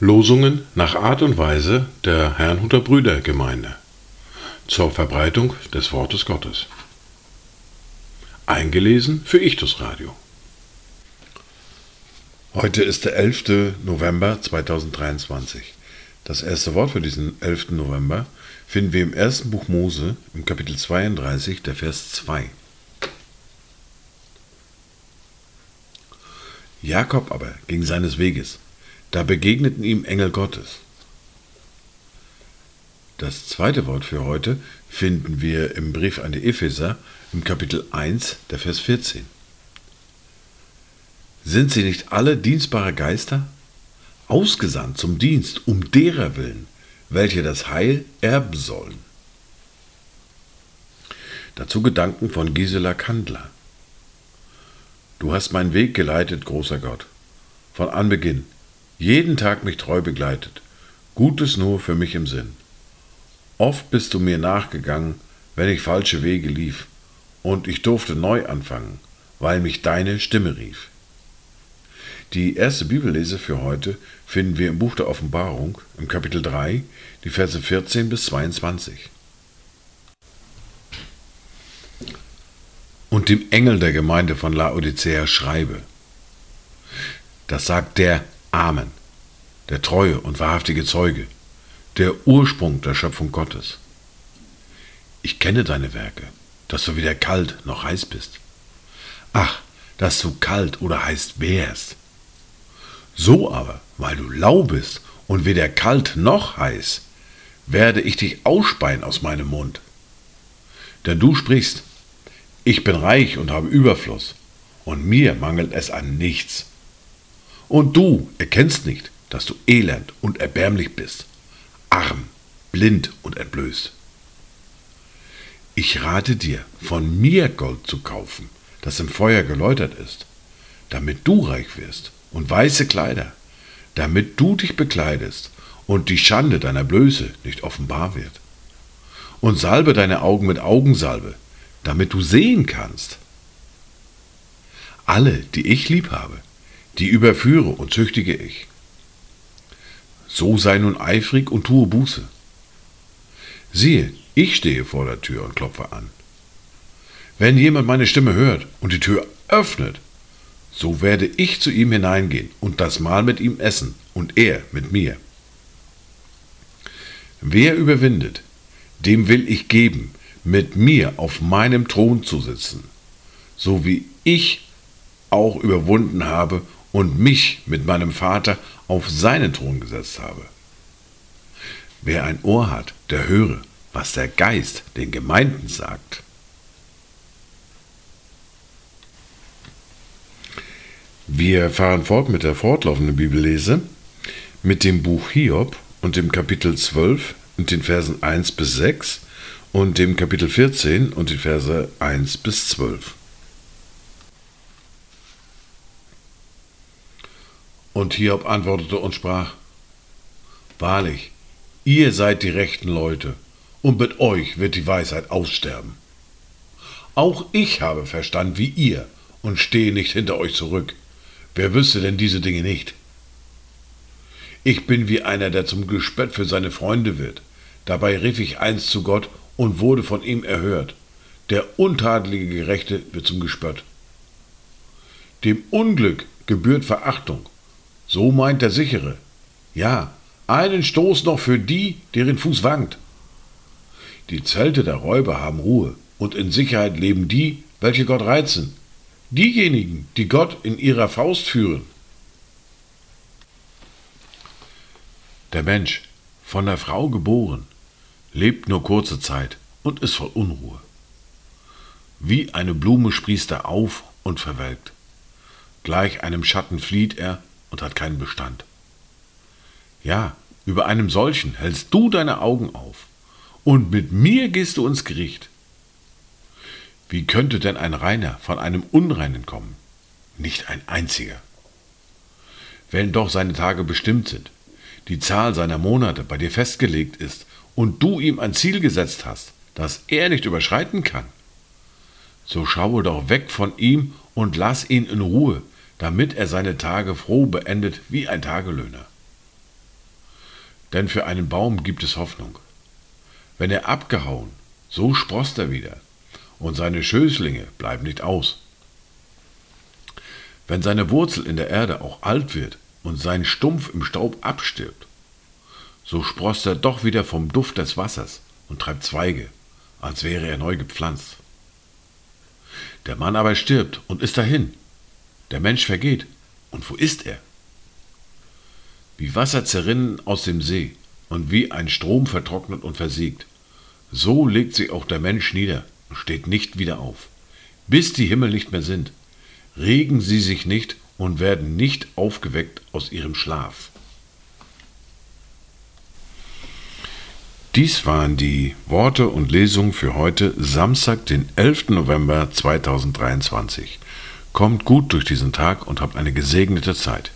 Losungen nach Art und Weise der Herrnhuter Brüdergemeinde zur Verbreitung des Wortes Gottes. Eingelesen für Ichtus Radio. Heute ist der 11. November 2023. Das erste Wort für diesen 11. November finden wir im ersten Buch Mose im Kapitel 32, der Vers 2. Jakob aber ging seines Weges, da begegneten ihm Engel Gottes. Das zweite Wort für heute finden wir im Brief an die Epheser im Kapitel 1, der Vers 14. Sind sie nicht alle dienstbare Geister? Ausgesandt zum Dienst, um derer willen, welche das Heil erben sollen. Dazu Gedanken von Gisela Kandler. Du hast meinen Weg geleitet, großer Gott, von Anbeginn, jeden Tag mich treu begleitet, Gutes nur für mich im Sinn. Oft bist du mir nachgegangen, wenn ich falsche Wege lief, und ich durfte neu anfangen, weil mich deine Stimme rief. Die erste Bibellese für heute finden wir im Buch der Offenbarung, im Kapitel 3, die Verse 14 bis 22. Und dem Engel der Gemeinde von Laodicea schreibe. Das sagt der Amen, der treue und wahrhaftige Zeuge, der Ursprung der Schöpfung Gottes. Ich kenne deine Werke, dass du weder kalt noch heiß bist. Ach, dass du kalt oder heiß wärst. So aber, weil du lau bist und weder kalt noch heiß, werde ich dich ausspeien aus meinem Mund. Denn du sprichst, ich bin reich und habe Überfluss, und mir mangelt es an nichts. Und du erkennst nicht, dass du elend und erbärmlich bist, arm, blind und entblößt. Ich rate dir, von mir Gold zu kaufen, das im Feuer geläutert ist, damit du reich wirst und weiße Kleider, damit du dich bekleidest und die Schande deiner Blöße nicht offenbar wird. Und salbe deine Augen mit Augensalbe, damit du sehen kannst. Alle, die ich lieb habe, die überführe und züchtige ich. So sei nun eifrig und tue Buße. Siehe, ich stehe vor der Tür und klopfe an. Wenn jemand meine Stimme hört und die Tür öffnet, so werde ich zu ihm hineingehen und das Mahl mit ihm essen und er mit mir. Wer überwindet, dem will ich geben, mit mir auf meinem Thron zu sitzen, so wie ich auch überwunden habe und mich mit meinem Vater auf seinen Thron gesetzt habe. Wer ein Ohr hat, der höre, was der Geist den Gemeinden sagt. Wir fahren fort mit der fortlaufenden Bibellese, mit dem Buch Hiob und dem Kapitel 12 und den Versen 1 bis 6 und dem Kapitel 14 und den Verse 1 bis 12. Und Hiob antwortete und sprach, Wahrlich, ihr seid die rechten Leute, und mit euch wird die Weisheit aussterben. Auch ich habe Verstand wie ihr und stehe nicht hinter euch zurück. Wer wüsste denn diese Dinge nicht? Ich bin wie einer, der zum Gespött für seine Freunde wird. Dabei rief ich einst zu Gott und wurde von ihm erhört. Der untadelige Gerechte wird zum Gespött. Dem Unglück gebührt Verachtung. So meint der Sichere. Ja, einen Stoß noch für die, deren Fuß wankt. Die Zelte der Räuber haben Ruhe, und in Sicherheit leben die, welche Gott reizen diejenigen, die Gott in ihrer Faust führen. Der Mensch, von der Frau geboren, lebt nur kurze Zeit und ist voll Unruhe. Wie eine Blume sprießt er auf und verwelkt. Gleich einem Schatten flieht er und hat keinen Bestand. Ja, über einem solchen hältst du deine Augen auf, und mit mir gehst du ins Gericht. Wie könnte denn ein Reiner von einem Unreinen kommen? Nicht ein einziger. Wenn doch seine Tage bestimmt sind, die Zahl seiner Monate bei dir festgelegt ist und du ihm ein Ziel gesetzt hast, das er nicht überschreiten kann, so schaue doch weg von ihm und lass ihn in Ruhe, damit er seine Tage froh beendet wie ein Tagelöhner. Denn für einen Baum gibt es Hoffnung. Wenn er abgehauen, so sproßt er wieder, und seine Schößlinge bleiben nicht aus. Wenn seine Wurzel in der Erde auch alt wird und sein Stumpf im Staub abstirbt, so sproßt er doch wieder vom Duft des Wassers und treibt Zweige, als wäre er neu gepflanzt. Der Mann aber stirbt und ist dahin. Der Mensch vergeht. Und wo ist er? Wie Wasser zerrinnen aus dem See und wie ein Strom vertrocknet und versiegt, so legt sich auch der Mensch nieder und steht nicht wieder auf, bis die Himmel nicht mehr sind. Regen sie sich nicht und werden nicht aufgeweckt aus ihrem Schlaf. Dies waren die Worte und Lesungen für heute, Samstag, den 11. November 2023. Kommt gut durch diesen Tag und habt eine gesegnete Zeit.